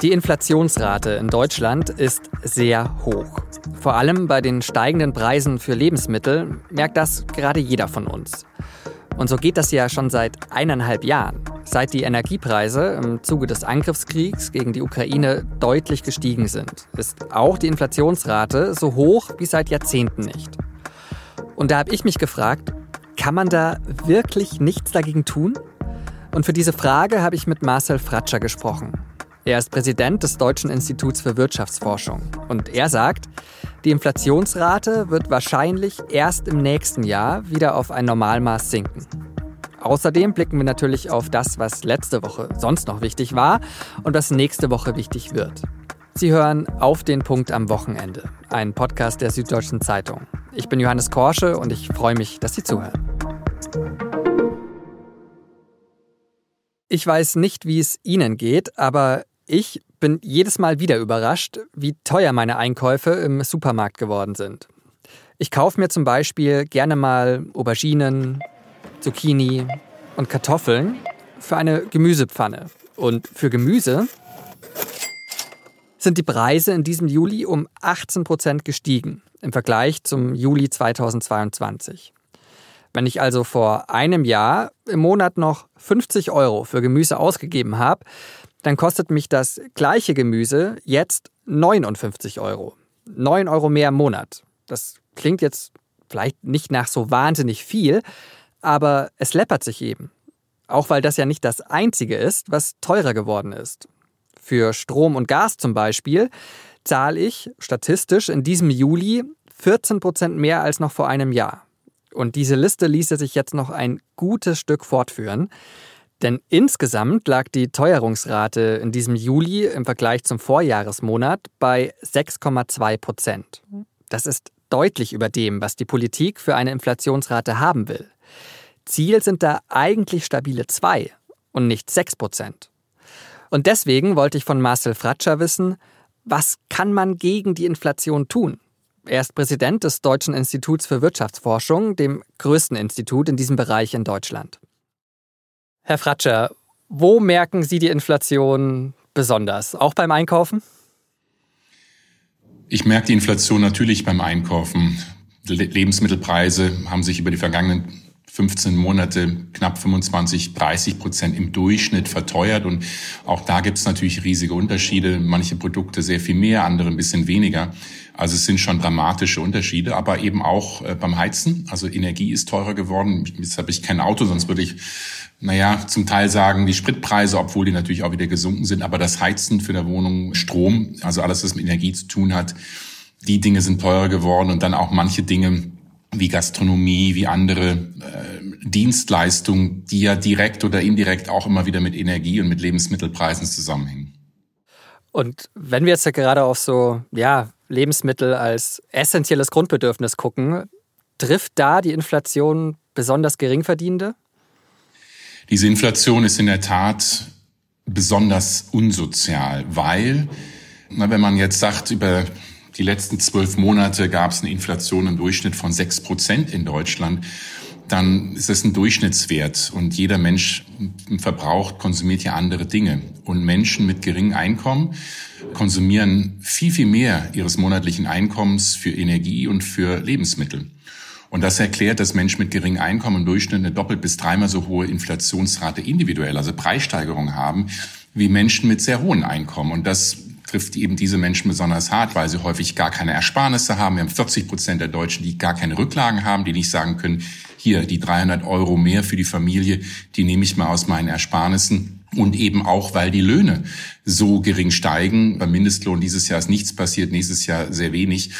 Die Inflationsrate in Deutschland ist sehr hoch. Vor allem bei den steigenden Preisen für Lebensmittel merkt das gerade jeder von uns. Und so geht das ja schon seit eineinhalb Jahren, seit die Energiepreise im Zuge des Angriffskriegs gegen die Ukraine deutlich gestiegen sind, ist auch die Inflationsrate so hoch wie seit Jahrzehnten nicht. Und da habe ich mich gefragt, kann man da wirklich nichts dagegen tun? Und für diese Frage habe ich mit Marcel Fratscher gesprochen. Er ist Präsident des Deutschen Instituts für Wirtschaftsforschung. Und er sagt, die Inflationsrate wird wahrscheinlich erst im nächsten Jahr wieder auf ein Normalmaß sinken. Außerdem blicken wir natürlich auf das, was letzte Woche sonst noch wichtig war und was nächste Woche wichtig wird. Sie hören Auf den Punkt am Wochenende, ein Podcast der Süddeutschen Zeitung. Ich bin Johannes Korsche und ich freue mich, dass Sie zuhören. Ich weiß nicht, wie es Ihnen geht, aber ich bin jedes Mal wieder überrascht, wie teuer meine Einkäufe im Supermarkt geworden sind. Ich kaufe mir zum Beispiel gerne mal Auberginen, Zucchini und Kartoffeln für eine Gemüsepfanne. Und für Gemüse sind die Preise in diesem Juli um 18 Prozent gestiegen im Vergleich zum Juli 2022. Wenn ich also vor einem Jahr im Monat noch 50 Euro für Gemüse ausgegeben habe, dann kostet mich das gleiche Gemüse jetzt 59 Euro. 9 Euro mehr im Monat. Das klingt jetzt vielleicht nicht nach so wahnsinnig viel, aber es läppert sich eben. Auch weil das ja nicht das Einzige ist, was teurer geworden ist. Für Strom und Gas zum Beispiel zahle ich statistisch in diesem Juli 14 Prozent mehr als noch vor einem Jahr. Und diese Liste ließe sich jetzt noch ein gutes Stück fortführen. Denn insgesamt lag die Teuerungsrate in diesem Juli im Vergleich zum Vorjahresmonat bei 6,2 Prozent. Das ist deutlich über dem, was die Politik für eine Inflationsrate haben will. Ziel sind da eigentlich stabile 2 und nicht 6 Prozent. Und deswegen wollte ich von Marcel Fratscher wissen, was kann man gegen die Inflation tun? Er ist Präsident des Deutschen Instituts für Wirtschaftsforschung, dem größten Institut in diesem Bereich in Deutschland. Herr Fratscher, wo merken Sie die Inflation besonders? Auch beim Einkaufen? Ich merke die Inflation natürlich beim Einkaufen. Lebensmittelpreise haben sich über die vergangenen 15 Monate knapp 25, 30 Prozent im Durchschnitt verteuert. Und auch da gibt es natürlich riesige Unterschiede. Manche Produkte sehr viel mehr, andere ein bisschen weniger. Also es sind schon dramatische Unterschiede, aber eben auch äh, beim Heizen. Also Energie ist teurer geworden. Jetzt habe ich kein Auto, sonst würde ich naja, zum Teil sagen die Spritpreise, obwohl die natürlich auch wieder gesunken sind, aber das Heizen für eine Wohnung, Strom, also alles, was mit Energie zu tun hat, die Dinge sind teurer geworden und dann auch manche Dinge wie Gastronomie, wie andere äh, Dienstleistungen, die ja direkt oder indirekt auch immer wieder mit Energie und mit Lebensmittelpreisen zusammenhängen. Und wenn wir jetzt ja gerade auf so ja, Lebensmittel als essentielles Grundbedürfnis gucken, trifft da die Inflation besonders Geringverdienende? Diese Inflation ist in der Tat besonders unsozial, weil, na, wenn man jetzt sagt, über die letzten zwölf Monate gab es eine Inflation im Durchschnitt von sechs Prozent in Deutschland, dann ist das ein Durchschnittswert und jeder Mensch verbraucht, konsumiert ja andere Dinge. Und Menschen mit geringem Einkommen konsumieren viel, viel mehr ihres monatlichen Einkommens für Energie und für Lebensmittel. Und das erklärt, dass Menschen mit geringem Einkommen im Durchschnitt eine doppelt bis dreimal so hohe Inflationsrate individuell, also Preissteigerung haben, wie Menschen mit sehr hohen Einkommen. Und das trifft eben diese Menschen besonders hart, weil sie häufig gar keine Ersparnisse haben. Wir haben 40 Prozent der Deutschen, die gar keine Rücklagen haben, die nicht sagen können, hier die 300 Euro mehr für die Familie, die nehme ich mal aus meinen Ersparnissen und eben auch, weil die Löhne so gering steigen. Beim Mindestlohn dieses Jahr ist nichts passiert, nächstes Jahr sehr wenig.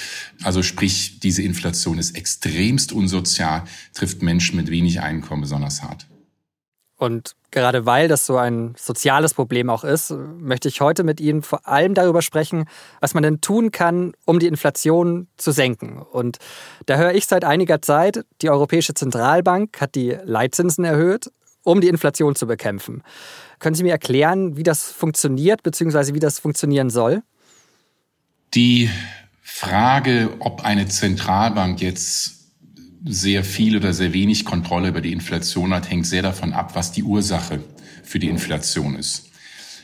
Also sprich, diese Inflation ist extremst unsozial, trifft Menschen mit wenig Einkommen besonders hart. Und gerade weil das so ein soziales Problem auch ist, möchte ich heute mit Ihnen vor allem darüber sprechen, was man denn tun kann, um die Inflation zu senken. Und da höre ich seit einiger Zeit, die Europäische Zentralbank hat die Leitzinsen erhöht, um die Inflation zu bekämpfen. Können Sie mir erklären, wie das funktioniert, beziehungsweise wie das funktionieren soll? Die Frage, ob eine Zentralbank jetzt sehr viel oder sehr wenig Kontrolle über die Inflation hat, hängt sehr davon ab, was die Ursache für die Inflation ist.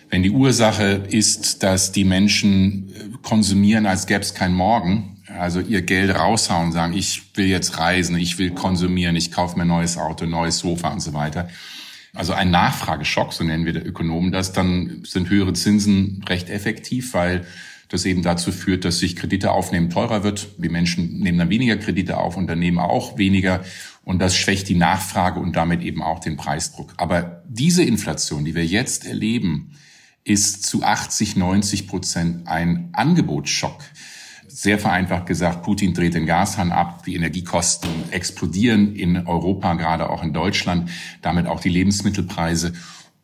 Wenn die Ursache ist, dass die Menschen konsumieren, als gäbe es kein Morgen, also ihr Geld raushauen, sagen, ich will jetzt reisen, ich will konsumieren, ich kaufe mir neues Auto, neues Sofa und so weiter. Also ein Nachfrageschock, so nennen wir der Ökonomen das, dann sind höhere Zinsen recht effektiv, weil das eben dazu führt, dass sich Kredite aufnehmen teurer wird. Die Menschen nehmen dann weniger Kredite auf, Unternehmen auch weniger. Und das schwächt die Nachfrage und damit eben auch den Preisdruck. Aber diese Inflation, die wir jetzt erleben, ist zu 80, 90 Prozent ein Angebotsschock. Sehr vereinfacht gesagt, Putin dreht den Gashahn ab, die Energiekosten explodieren in Europa, gerade auch in Deutschland, damit auch die Lebensmittelpreise.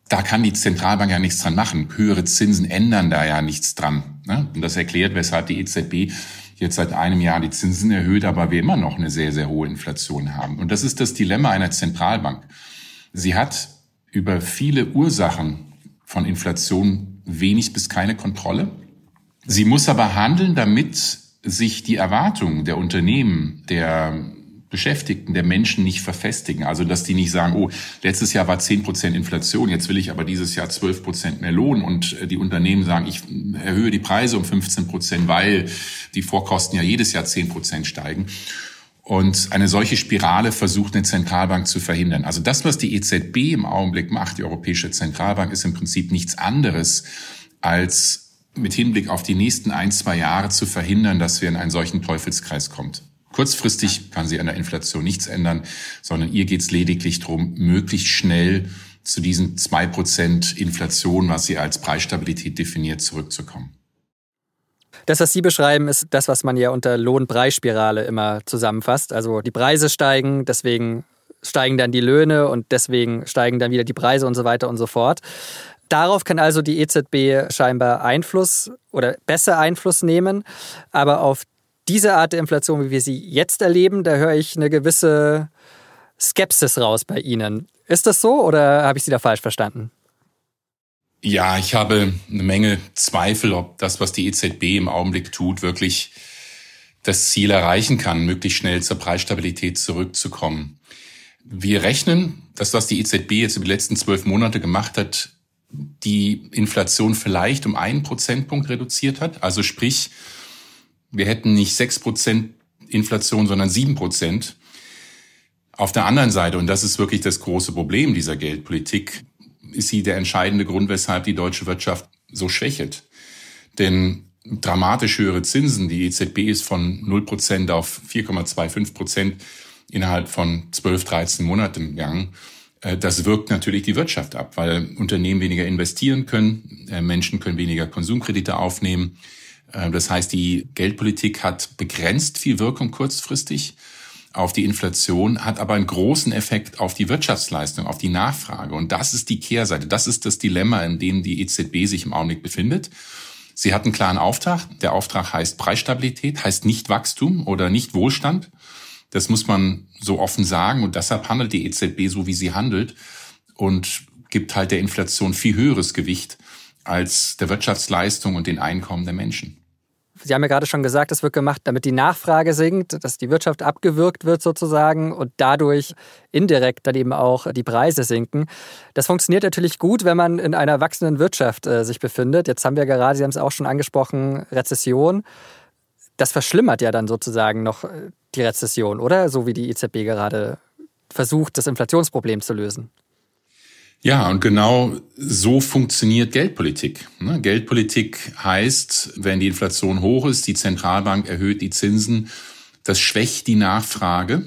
Da kann die Zentralbank ja nichts dran machen. Höhere Zinsen ändern da ja nichts dran. Ne? Und das erklärt, weshalb die EZB jetzt seit einem Jahr die Zinsen erhöht, aber wir immer noch eine sehr, sehr hohe Inflation haben. Und das ist das Dilemma einer Zentralbank. Sie hat über viele Ursachen von Inflation wenig bis keine Kontrolle. Sie muss aber handeln, damit sich die Erwartungen der Unternehmen, der Beschäftigten, der Menschen nicht verfestigen. Also, dass die nicht sagen, oh, letztes Jahr war 10 Prozent Inflation, jetzt will ich aber dieses Jahr 12 Prozent mehr Lohn und äh, die Unternehmen sagen, ich erhöhe die Preise um 15 Prozent, weil die Vorkosten ja jedes Jahr 10 Prozent steigen. Und eine solche Spirale versucht eine Zentralbank zu verhindern. Also das, was die EZB im Augenblick macht, die Europäische Zentralbank, ist im Prinzip nichts anderes als mit Hinblick auf die nächsten ein, zwei Jahre zu verhindern, dass wir in einen solchen Teufelskreis kommt. Kurzfristig kann sie an der Inflation nichts ändern, sondern ihr geht es lediglich darum, möglichst schnell zu diesen zwei Prozent Inflation, was sie als Preisstabilität definiert, zurückzukommen. Das, was Sie beschreiben, ist das, was man ja unter Lohn-Preisspirale immer zusammenfasst. Also die Preise steigen, deswegen steigen dann die Löhne und deswegen steigen dann wieder die Preise und so weiter und so fort. Darauf kann also die EZB scheinbar Einfluss oder besser Einfluss nehmen. Aber auf diese Art der Inflation, wie wir sie jetzt erleben, da höre ich eine gewisse Skepsis raus bei Ihnen. Ist das so oder habe ich Sie da falsch verstanden? Ja, ich habe eine Menge Zweifel, ob das, was die EZB im Augenblick tut, wirklich das Ziel erreichen kann, möglichst schnell zur Preisstabilität zurückzukommen. Wir rechnen, dass was die EZB jetzt über die letzten zwölf Monate gemacht hat, die Inflation vielleicht um einen Prozentpunkt reduziert hat. Also sprich, wir hätten nicht sechs Prozent Inflation, sondern sieben Prozent. Auf der anderen Seite, und das ist wirklich das große Problem dieser Geldpolitik, ist sie der entscheidende Grund, weshalb die deutsche Wirtschaft so schwächelt. Denn dramatisch höhere Zinsen, die EZB ist von 0% auf 4,25 Prozent innerhalb von 12, 13 Monaten gegangen. Äh, das wirkt natürlich die Wirtschaft ab, weil Unternehmen weniger investieren können, äh, Menschen können weniger Konsumkredite aufnehmen. Äh, das heißt, die Geldpolitik hat begrenzt viel Wirkung kurzfristig auf die Inflation, hat aber einen großen Effekt auf die Wirtschaftsleistung, auf die Nachfrage. Und das ist die Kehrseite. Das ist das Dilemma, in dem die EZB sich im Augenblick befindet. Sie hat einen klaren Auftrag. Der Auftrag heißt Preisstabilität, heißt nicht Wachstum oder nicht Wohlstand. Das muss man so offen sagen. Und deshalb handelt die EZB so, wie sie handelt und gibt halt der Inflation viel höheres Gewicht als der Wirtschaftsleistung und den Einkommen der Menschen. Sie haben ja gerade schon gesagt, es wird gemacht, damit die Nachfrage sinkt, dass die Wirtschaft abgewürgt wird sozusagen und dadurch indirekt dann eben auch die Preise sinken. Das funktioniert natürlich gut, wenn man in einer wachsenden Wirtschaft äh, sich befindet. Jetzt haben wir gerade, Sie haben es auch schon angesprochen, Rezession. Das verschlimmert ja dann sozusagen noch äh, die Rezession, oder? So wie die EZB gerade versucht, das Inflationsproblem zu lösen. Ja, und genau so funktioniert Geldpolitik. Ne? Geldpolitik heißt, wenn die Inflation hoch ist, die Zentralbank erhöht die Zinsen, das schwächt die Nachfrage.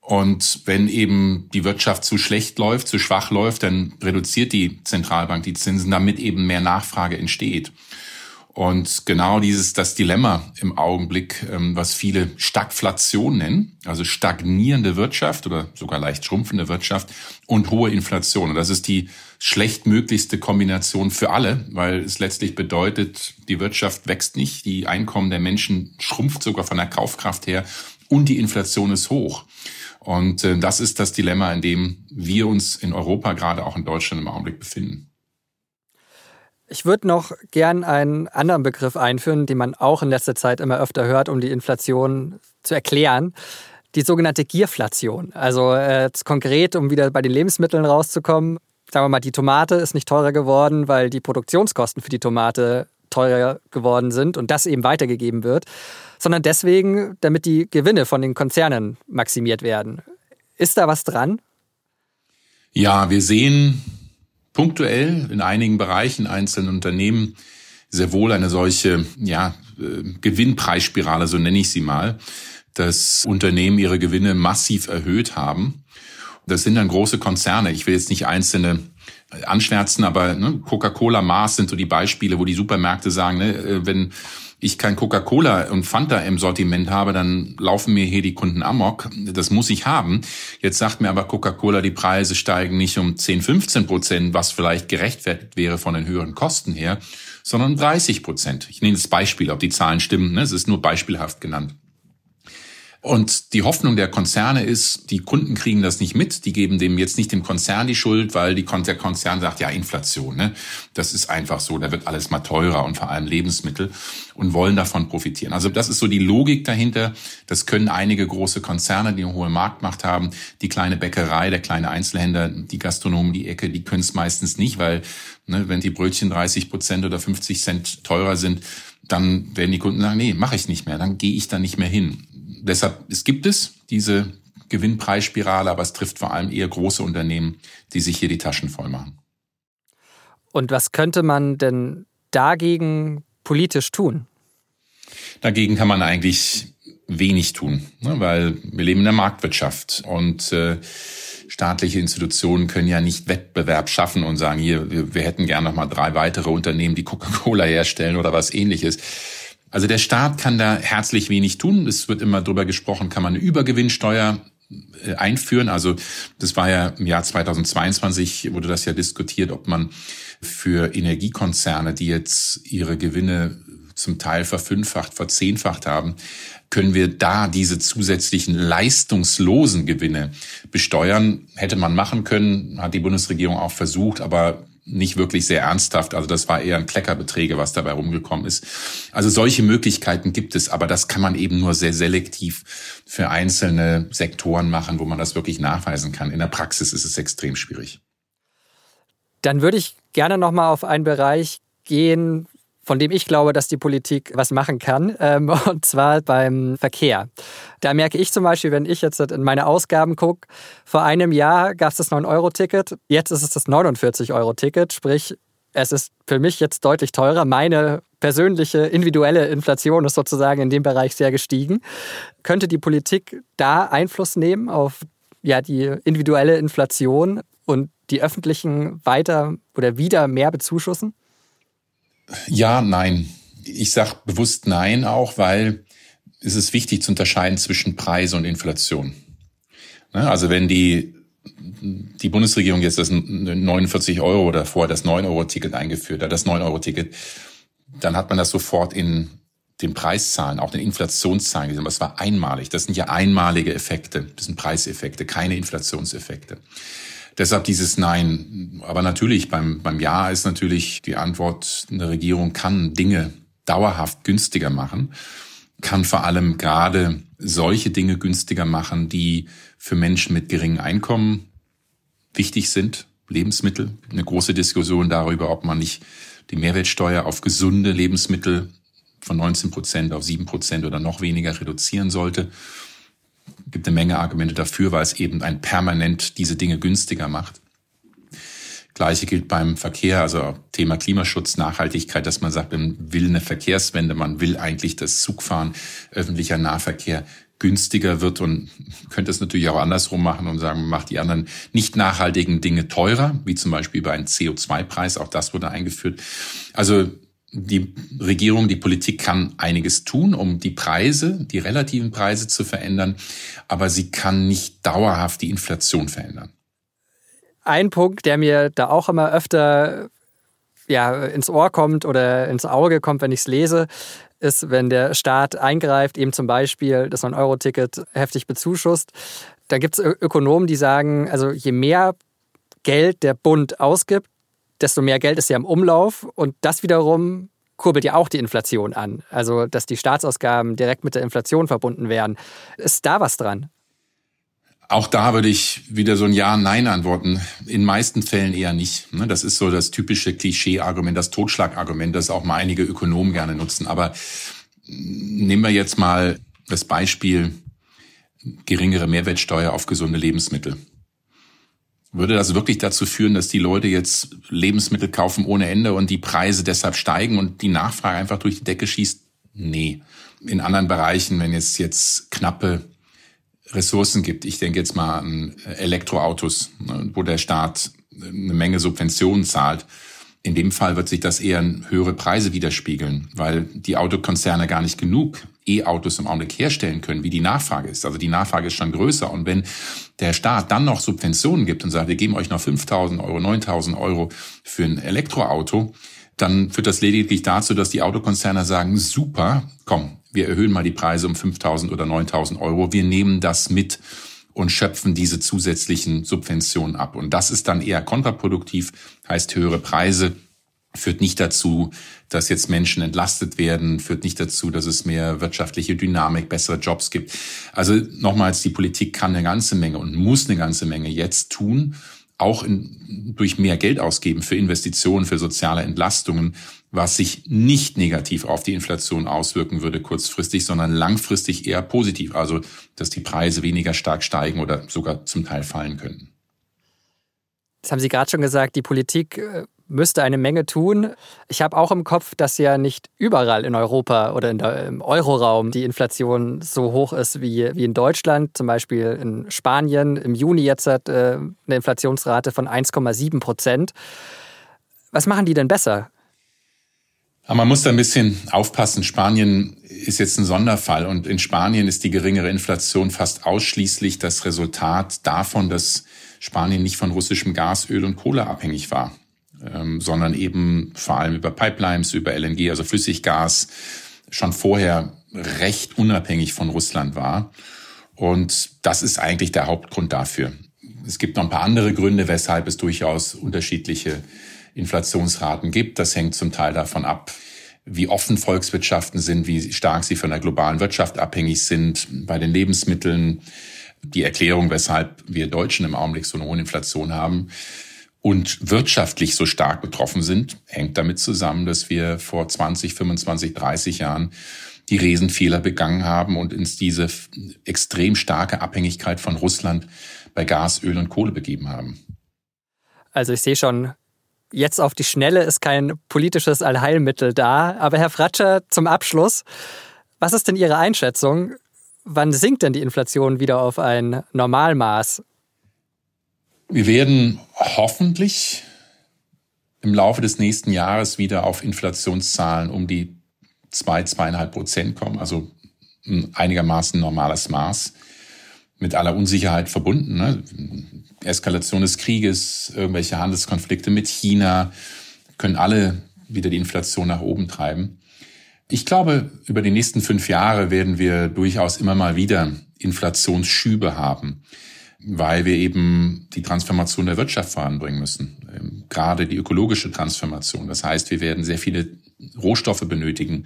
Und wenn eben die Wirtschaft zu schlecht läuft, zu schwach läuft, dann reduziert die Zentralbank die Zinsen, damit eben mehr Nachfrage entsteht. Und genau dieses, das Dilemma im Augenblick, ähm, was viele Stagflation nennen, also stagnierende Wirtschaft oder sogar leicht schrumpfende Wirtschaft und hohe Inflation. Und das ist die schlechtmöglichste Kombination für alle, weil es letztlich bedeutet, die Wirtschaft wächst nicht, die Einkommen der Menschen schrumpft sogar von der Kaufkraft her und die Inflation ist hoch. Und äh, das ist das Dilemma, in dem wir uns in Europa, gerade auch in Deutschland im Augenblick befinden. Ich würde noch gern einen anderen Begriff einführen, den man auch in letzter Zeit immer öfter hört, um die Inflation zu erklären. Die sogenannte Gierflation. Also äh, konkret, um wieder bei den Lebensmitteln rauszukommen. sagen wir mal, die Tomate ist nicht teurer geworden, weil die Produktionskosten für die Tomate teurer geworden sind und das eben weitergegeben wird, sondern deswegen, damit die Gewinne von den Konzernen maximiert werden. Ist da was dran? Ja, wir sehen punktuell in einigen Bereichen einzelnen Unternehmen sehr wohl eine solche ja, äh, Gewinnpreisspirale, so nenne ich sie mal, dass Unternehmen ihre Gewinne massiv erhöht haben. Das sind dann große Konzerne. Ich will jetzt nicht einzelne anschwärzen, aber ne, Coca-Cola, Mars sind so die Beispiele, wo die Supermärkte sagen, ne, äh, wenn ich kein Coca-Cola und Fanta im Sortiment habe, dann laufen mir hier die Kunden amok. Das muss ich haben. Jetzt sagt mir aber Coca-Cola, die Preise steigen nicht um 10, 15 Prozent, was vielleicht gerechtfertigt wäre von den höheren Kosten her, sondern 30 Prozent. Ich nehme das Beispiel, ob die Zahlen stimmen. Ne? Es ist nur beispielhaft genannt. Und die Hoffnung der Konzerne ist, die Kunden kriegen das nicht mit, die geben dem jetzt nicht dem Konzern die Schuld, weil die, der Konzern sagt, ja, Inflation, ne? das ist einfach so, da wird alles mal teurer und vor allem Lebensmittel und wollen davon profitieren. Also das ist so die Logik dahinter. Das können einige große Konzerne, die eine hohe Marktmacht haben. Die kleine Bäckerei, der kleine Einzelhändler, die Gastronomen, die Ecke, die können es meistens nicht, weil ne, wenn die Brötchen 30 Prozent oder 50 Cent teurer sind, dann werden die Kunden sagen, nee, mache ich nicht mehr, dann gehe ich da nicht mehr hin deshalb, es gibt es diese Gewinnpreisspirale, aber es trifft vor allem eher große Unternehmen, die sich hier die Taschen voll machen. Und was könnte man denn dagegen politisch tun? Dagegen kann man eigentlich wenig tun, ne, weil wir leben in der Marktwirtschaft und äh, staatliche Institutionen können ja nicht Wettbewerb schaffen und sagen, hier, wir, wir hätten gern noch mal drei weitere Unternehmen, die Coca-Cola herstellen oder was ähnliches. Also der Staat kann da herzlich wenig tun. Es wird immer drüber gesprochen, kann man eine Übergewinnsteuer äh, einführen. Also das war ja im Jahr 2022 wurde das ja diskutiert, ob man für Energiekonzerne, die jetzt ihre Gewinne zum Teil verfünffacht, verzehnfacht haben, können wir da diese zusätzlichen leistungslosen Gewinne besteuern? Hätte man machen können, hat die Bundesregierung auch versucht, aber nicht wirklich sehr ernsthaft. Also das war eher ein Kleckerbeträge, was dabei rumgekommen ist. Also solche Möglichkeiten gibt es, aber das kann man eben nur sehr selektiv für einzelne Sektoren machen, wo man das wirklich nachweisen kann. In der Praxis ist es extrem schwierig. Dann würde ich gerne noch mal auf einen Bereich gehen, von dem ich glaube, dass die Politik was machen kann, ähm, und zwar beim Verkehr. Da merke ich zum Beispiel, wenn ich jetzt in meine Ausgaben gucke, vor einem Jahr gab es das 9-Euro-Ticket, jetzt ist es das 49-Euro-Ticket, sprich, es ist für mich jetzt deutlich teurer. Meine persönliche individuelle Inflation ist sozusagen in dem Bereich sehr gestiegen. Könnte die Politik da Einfluss nehmen auf ja, die individuelle Inflation und die öffentlichen weiter oder wieder mehr bezuschussen? Ja, nein. Ich sage bewusst nein auch, weil es ist wichtig zu unterscheiden zwischen Preise und Inflation. Ne, also wenn die, die Bundesregierung jetzt das 49 Euro oder vorher das 9-Euro-Ticket eingeführt hat, das 9-Euro-Ticket, dann hat man das sofort in den Preiszahlen, auch den Inflationszahlen gesehen. Es war einmalig. Das sind ja einmalige Effekte. Das sind Preiseffekte, keine Inflationseffekte. Deshalb dieses Nein. Aber natürlich, beim, beim Ja ist natürlich die Antwort, eine Regierung kann Dinge dauerhaft günstiger machen, kann vor allem gerade solche Dinge günstiger machen, die für Menschen mit geringem Einkommen wichtig sind. Lebensmittel, eine große Diskussion darüber, ob man nicht die Mehrwertsteuer auf gesunde Lebensmittel von 19 Prozent auf 7 Prozent oder noch weniger reduzieren sollte gibt eine Menge Argumente dafür, weil es eben ein permanent diese Dinge günstiger macht. Gleiche gilt beim Verkehr, also Thema Klimaschutz, Nachhaltigkeit, dass man sagt, man will eine Verkehrswende, man will eigentlich das Zugfahren, öffentlicher Nahverkehr günstiger wird und könnte es natürlich auch andersrum machen und sagen, man macht die anderen nicht nachhaltigen Dinge teurer, wie zum Beispiel über einen CO2-Preis, auch das wurde eingeführt. Also die Regierung, die Politik kann einiges tun, um die Preise, die relativen Preise zu verändern, aber sie kann nicht dauerhaft die Inflation verändern. Ein Punkt, der mir da auch immer öfter ja, ins Ohr kommt oder ins Auge kommt, wenn ich es lese, ist, wenn der Staat eingreift, eben zum Beispiel das 9-Euro-Ticket heftig bezuschusst. Da gibt es Ökonomen, die sagen, also je mehr Geld der Bund ausgibt, desto mehr Geld ist ja im Umlauf und das wiederum kurbelt ja auch die Inflation an. Also, dass die Staatsausgaben direkt mit der Inflation verbunden wären. Ist da was dran? Auch da würde ich wieder so ein Ja-Nein antworten. In meisten Fällen eher nicht. Ne? Das ist so das typische Klischee-Argument, das Totschlagargument, das auch mal einige Ökonomen gerne nutzen. Aber nehmen wir jetzt mal das Beispiel geringere Mehrwertsteuer auf gesunde Lebensmittel. Würde das wirklich dazu führen, dass die Leute jetzt Lebensmittel kaufen ohne Ende und die Preise deshalb steigen und die Nachfrage einfach durch die Decke schießt? Nee. In anderen Bereichen, wenn es jetzt knappe Ressourcen gibt, ich denke jetzt mal an Elektroautos, ne, wo der Staat eine Menge Subventionen zahlt, in dem Fall wird sich das eher in höhere Preise widerspiegeln, weil die Autokonzerne gar nicht genug E-Autos im Augenblick herstellen können, wie die Nachfrage ist. Also die Nachfrage ist schon größer. Und wenn der Staat dann noch Subventionen gibt und sagt, wir geben euch noch 5.000 Euro, 9.000 Euro für ein Elektroauto, dann führt das lediglich dazu, dass die Autokonzerne sagen, super, komm, wir erhöhen mal die Preise um 5.000 oder 9.000 Euro. Wir nehmen das mit und schöpfen diese zusätzlichen Subventionen ab. Und das ist dann eher kontraproduktiv, heißt höhere Preise, führt nicht dazu, dass jetzt Menschen entlastet werden, führt nicht dazu, dass es mehr wirtschaftliche Dynamik, bessere Jobs gibt. Also nochmals, die Politik kann eine ganze Menge und muss eine ganze Menge jetzt tun, auch in, durch mehr Geld ausgeben für Investitionen, für soziale Entlastungen, was sich nicht negativ auf die Inflation auswirken würde kurzfristig, sondern langfristig eher positiv. Also, dass die Preise weniger stark steigen oder sogar zum Teil fallen könnten. Das haben Sie gerade schon gesagt, die Politik äh, müsste eine Menge tun. Ich habe auch im Kopf, dass ja nicht überall in Europa oder in der, im Euroraum die Inflation so hoch ist wie, wie in Deutschland. Zum Beispiel in Spanien im Juni jetzt hat äh, eine Inflationsrate von 1,7 Prozent. Was machen die denn besser? Aber man muss da ein bisschen aufpassen. Spanien ist jetzt ein Sonderfall und in Spanien ist die geringere Inflation fast ausschließlich das Resultat davon, dass Spanien nicht von russischem Gas, Öl und Kohle abhängig war, ähm, sondern eben vor allem über Pipelines, über LNG, also Flüssiggas, schon vorher recht unabhängig von Russland war. Und das ist eigentlich der Hauptgrund dafür. Es gibt noch ein paar andere Gründe, weshalb es durchaus unterschiedliche Inflationsraten gibt. Das hängt zum Teil davon ab, wie offen Volkswirtschaften sind, wie stark sie von der globalen Wirtschaft abhängig sind. Bei den Lebensmitteln die Erklärung, weshalb wir Deutschen im Augenblick so eine hohe Inflation haben und wirtschaftlich so stark betroffen sind, hängt damit zusammen, dass wir vor 20, 25, 30 Jahren die Riesenfehler begangen haben und uns diese extrem starke Abhängigkeit von Russland bei Gas, Öl und Kohle begeben haben. Also ich sehe schon, jetzt auf die Schnelle ist kein politisches Allheilmittel da. Aber Herr Fratscher, zum Abschluss, was ist denn Ihre Einschätzung? Wann sinkt denn die Inflation wieder auf ein Normalmaß? Wir werden hoffentlich im Laufe des nächsten Jahres wieder auf Inflationszahlen um die zwei, zweieinhalb Prozent kommen, also ein einigermaßen normales Maß, mit aller Unsicherheit verbunden. Ne? Eskalation des Krieges, irgendwelche Handelskonflikte mit China, können alle wieder die Inflation nach oben treiben. Ich glaube, über die nächsten fünf Jahre werden wir durchaus immer mal wieder Inflationsschübe haben, weil wir eben die Transformation der Wirtschaft voranbringen müssen. Ähm, gerade die ökologische Transformation. Das heißt, wir werden sehr viele Rohstoffe benötigen,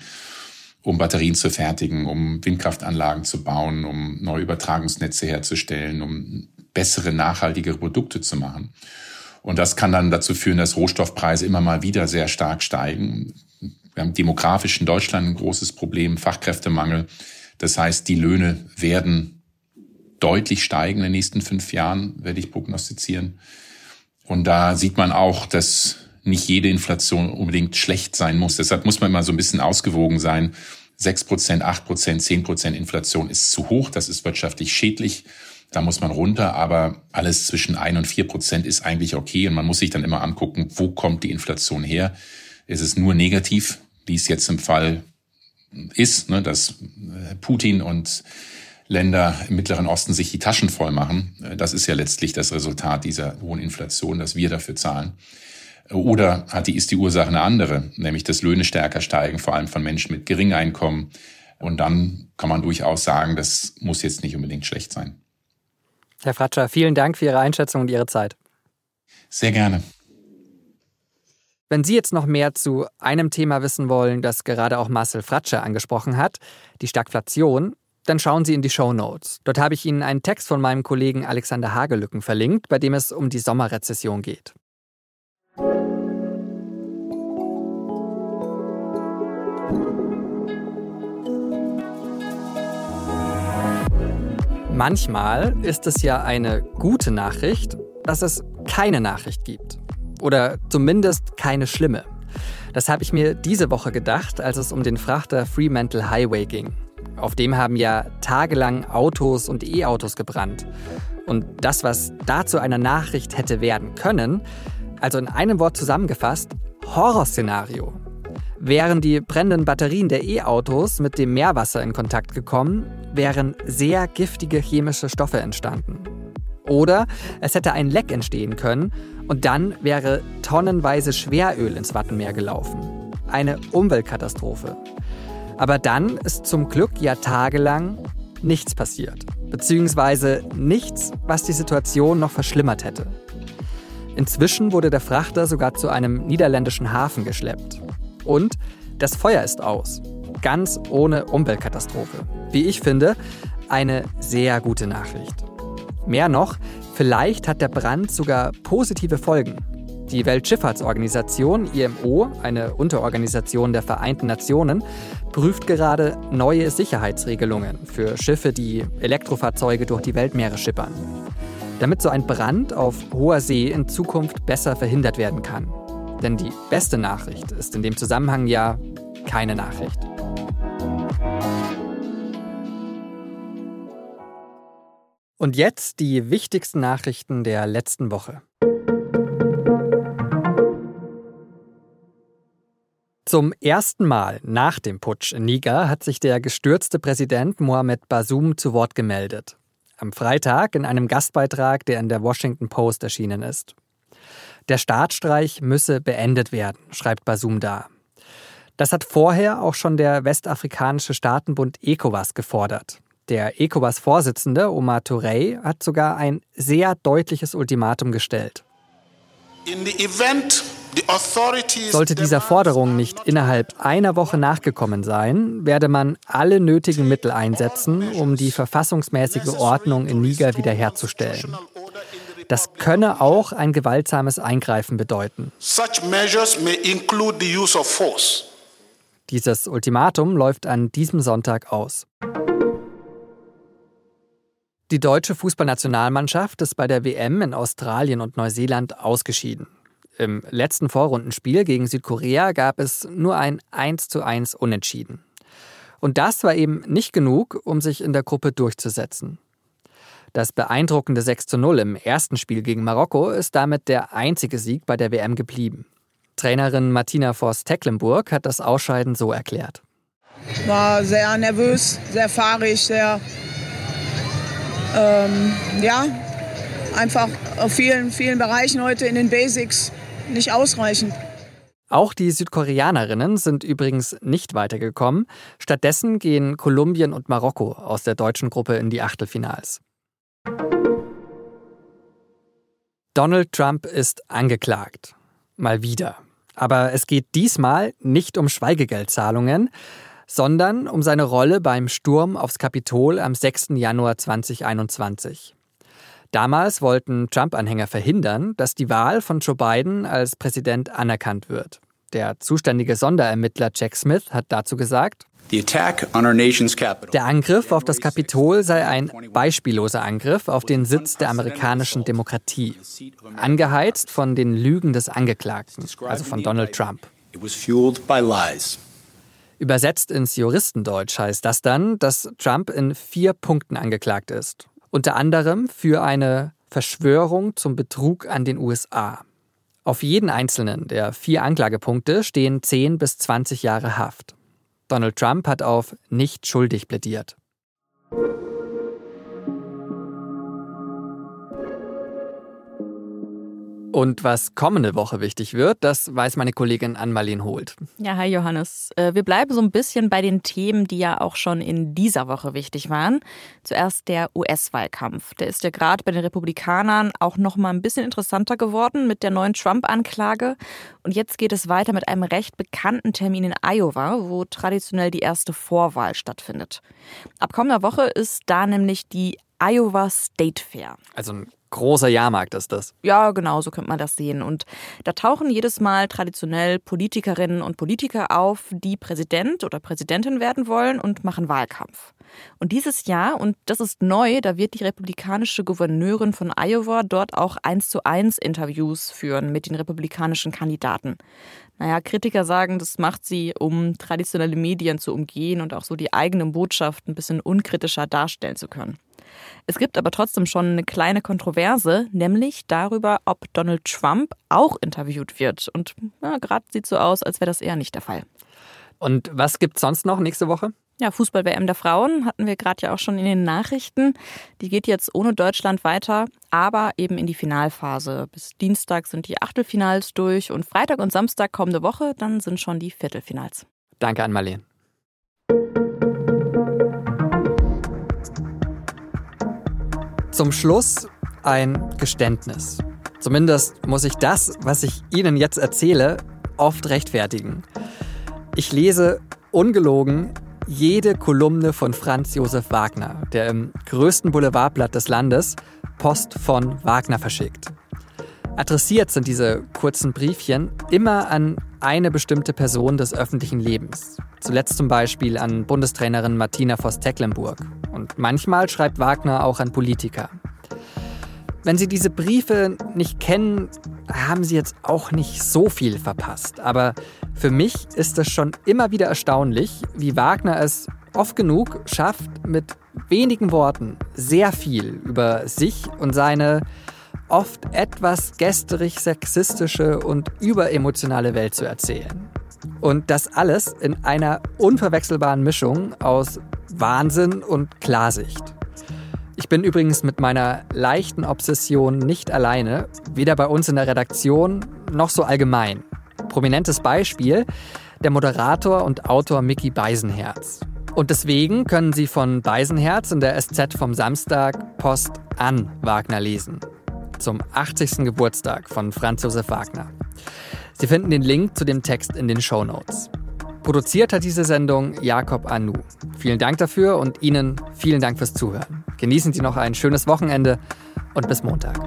um Batterien zu fertigen, um Windkraftanlagen zu bauen, um neue Übertragungsnetze herzustellen, um bessere, nachhaltigere Produkte zu machen. Und das kann dann dazu führen, dass Rohstoffpreise immer mal wieder sehr stark steigen. Wir haben demografisch in Deutschland ein großes Problem, Fachkräftemangel. Das heißt, die Löhne werden deutlich steigen in den nächsten fünf Jahren, werde ich prognostizieren. Und da sieht man auch, dass nicht jede Inflation unbedingt schlecht sein muss. Deshalb muss man immer so ein bisschen ausgewogen sein. Sechs Prozent, acht Prozent, zehn Prozent Inflation ist zu hoch. Das ist wirtschaftlich schädlich. Da muss man runter, aber alles zwischen ein und vier Prozent ist eigentlich okay. Und man muss sich dann immer angucken, wo kommt die Inflation her? Ist es nur negativ, wie es jetzt im Fall ist, ne, dass äh, Putin und Länder im Mittleren Osten sich die Taschen voll machen. Äh, das ist ja letztlich das Resultat dieser hohen Inflation, dass wir dafür zahlen. Oder hat die, ist die Ursache eine andere, nämlich dass Löhne stärker steigen, vor allem von Menschen mit geringem Einkommen. Und dann kann man durchaus sagen, das muss jetzt nicht unbedingt schlecht sein. Herr Fratscher, vielen Dank für Ihre Einschätzung und Ihre Zeit. Sehr gerne. Wenn Sie jetzt noch mehr zu einem Thema wissen wollen, das gerade auch Marcel Fratscher angesprochen hat, die Stagflation, Dann schauen Sie in die Show Notes. Dort habe ich Ihnen einen Text von meinem Kollegen Alexander Hagelücken verlinkt, bei dem es um die Sommerrezession geht. Manchmal ist es ja eine gute Nachricht, dass es keine Nachricht gibt. Oder zumindest keine schlimme. Das habe ich mir diese Woche gedacht, als es um den Frachter Fremantle Highway ging. Auf dem haben ja tagelang Autos und E-Autos gebrannt. Und das, was dazu einer Nachricht hätte werden können, also in einem Wort zusammengefasst, Horrorszenario. Wären die brennenden Batterien der E-Autos mit dem Meerwasser in Kontakt gekommen, wären sehr giftige chemische Stoffe entstanden. Oder es hätte ein Leck entstehen können und dann wäre tonnenweise Schweröl ins Wattenmeer gelaufen. Eine Umweltkatastrophe. Aber dann ist zum Glück ja tagelang nichts passiert. Beziehungsweise nichts, was die Situation noch verschlimmert hätte. Inzwischen wurde der Frachter sogar zu einem niederländischen Hafen geschleppt. Und das Feuer ist aus. Ganz ohne Umweltkatastrophe. Wie ich finde, eine sehr gute Nachricht. Mehr noch, vielleicht hat der Brand sogar positive Folgen. Die Weltschifffahrtsorganisation IMO, eine Unterorganisation der Vereinten Nationen, prüft gerade neue Sicherheitsregelungen für Schiffe, die Elektrofahrzeuge durch die Weltmeere schippern. Damit so ein Brand auf hoher See in Zukunft besser verhindert werden kann. Denn die beste Nachricht ist in dem Zusammenhang ja keine Nachricht. Und jetzt die wichtigsten Nachrichten der letzten Woche. Zum ersten Mal nach dem Putsch in Niger hat sich der gestürzte Präsident Mohamed Bazoum zu Wort gemeldet. Am Freitag in einem Gastbeitrag, der in der Washington Post erschienen ist. Der Staatsstreich müsse beendet werden, schreibt Bazoum da. Das hat vorher auch schon der westafrikanische Staatenbund ECOWAS gefordert. Der ECOWAS-Vorsitzende Omar Touré hat sogar ein sehr deutliches Ultimatum gestellt. Sollte dieser Forderung nicht innerhalb einer Woche nachgekommen sein, werde man alle nötigen Mittel einsetzen, um die verfassungsmäßige Ordnung in Niger wiederherzustellen. Das könne auch ein gewaltsames Eingreifen bedeuten. Dieses Ultimatum läuft an diesem Sonntag aus. Die deutsche Fußballnationalmannschaft ist bei der WM in Australien und Neuseeland ausgeschieden. Im letzten Vorrundenspiel gegen Südkorea gab es nur ein 1:1 Unentschieden. Und das war eben nicht genug, um sich in der Gruppe durchzusetzen. Das beeindruckende 6:0 im ersten Spiel gegen Marokko ist damit der einzige Sieg bei der WM geblieben. Trainerin Martina Forst-Tecklenburg hat das Ausscheiden so erklärt. War sehr nervös, sehr fahrig, sehr ähm, ja, einfach auf vielen, vielen Bereichen heute in den Basics nicht ausreichend. Auch die Südkoreanerinnen sind übrigens nicht weitergekommen. Stattdessen gehen Kolumbien und Marokko aus der deutschen Gruppe in die Achtelfinals. Donald Trump ist angeklagt. Mal wieder. Aber es geht diesmal nicht um Schweigegeldzahlungen, sondern um seine Rolle beim Sturm aufs Kapitol am 6. Januar 2021. Damals wollten Trump-Anhänger verhindern, dass die Wahl von Joe Biden als Präsident anerkannt wird. Der zuständige Sonderermittler Jack Smith hat dazu gesagt, der Angriff auf das Kapitol sei ein beispielloser Angriff auf den Sitz der amerikanischen Demokratie, angeheizt von den Lügen des Angeklagten, also von Donald Trump. Übersetzt ins Juristendeutsch heißt das dann, dass Trump in vier Punkten angeklagt ist. Unter anderem für eine Verschwörung zum Betrug an den USA. Auf jeden einzelnen der vier Anklagepunkte stehen 10 bis 20 Jahre Haft. Donald Trump hat auf nicht schuldig plädiert. Und was kommende Woche wichtig wird, das weiß meine Kollegin Ann-Marleen Holt. Ja, hi Johannes. Äh, wir bleiben so ein bisschen bei den Themen, die ja auch schon in dieser Woche wichtig waren. Zuerst der US-Wahlkampf. Der ist ja gerade bei den Republikanern auch noch mal ein bisschen interessanter geworden mit der neuen Trump-Anklage. Und jetzt geht es weiter mit einem recht bekannten Termin in Iowa, wo traditionell die erste Vorwahl stattfindet. Ab kommender Woche ist da nämlich die Iowa State Fair. Also ein großer Jahrmarkt ist das. Ja, genau, so könnte man das sehen. Und da tauchen jedes Mal traditionell Politikerinnen und Politiker auf, die Präsident oder Präsidentin werden wollen und machen Wahlkampf. Und dieses Jahr, und das ist neu, da wird die republikanische Gouverneurin von Iowa dort auch eins zu eins Interviews führen mit den republikanischen Kandidaten. Naja, Kritiker sagen, das macht sie, um traditionelle Medien zu umgehen und auch so die eigenen Botschaften ein bisschen unkritischer darstellen zu können. Es gibt aber trotzdem schon eine kleine Kontroverse, nämlich darüber, ob Donald Trump auch interviewt wird. Und gerade sieht so aus, als wäre das eher nicht der Fall. Und was gibt es sonst noch nächste Woche? Ja, Fußball-WM der Frauen hatten wir gerade ja auch schon in den Nachrichten. Die geht jetzt ohne Deutschland weiter, aber eben in die Finalphase. Bis Dienstag sind die Achtelfinals durch und Freitag und Samstag kommende Woche, dann sind schon die Viertelfinals. Danke an Marleen. Zum Schluss ein Geständnis. Zumindest muss ich das, was ich Ihnen jetzt erzähle, oft rechtfertigen. Ich lese ungelogen jede Kolumne von Franz Josef Wagner, der im größten Boulevardblatt des Landes Post von Wagner verschickt. Adressiert sind diese kurzen Briefchen immer an eine bestimmte Person des öffentlichen Lebens. Zuletzt zum Beispiel an Bundestrainerin Martina Voss-Tecklenburg. Und manchmal schreibt Wagner auch an Politiker. Wenn Sie diese Briefe nicht kennen, haben Sie jetzt auch nicht so viel verpasst. Aber für mich ist es schon immer wieder erstaunlich, wie Wagner es oft genug schafft, mit wenigen Worten sehr viel über sich und seine oft etwas gästerig sexistische und überemotionale Welt zu erzählen. Und das alles in einer unverwechselbaren Mischung aus Wahnsinn und Klarsicht. Ich bin übrigens mit meiner leichten Obsession nicht alleine, weder bei uns in der Redaktion noch so allgemein. Prominentes Beispiel, der Moderator und Autor Mickey Beisenherz. Und deswegen können Sie von Beisenherz in der SZ vom Samstag Post an Wagner lesen zum 80. Geburtstag von Franz Josef Wagner. Sie finden den Link zu dem Text in den Show Notes. Produziert hat diese Sendung Jakob Anu. Vielen Dank dafür und Ihnen vielen Dank fürs Zuhören. Genießen Sie noch ein schönes Wochenende und bis Montag.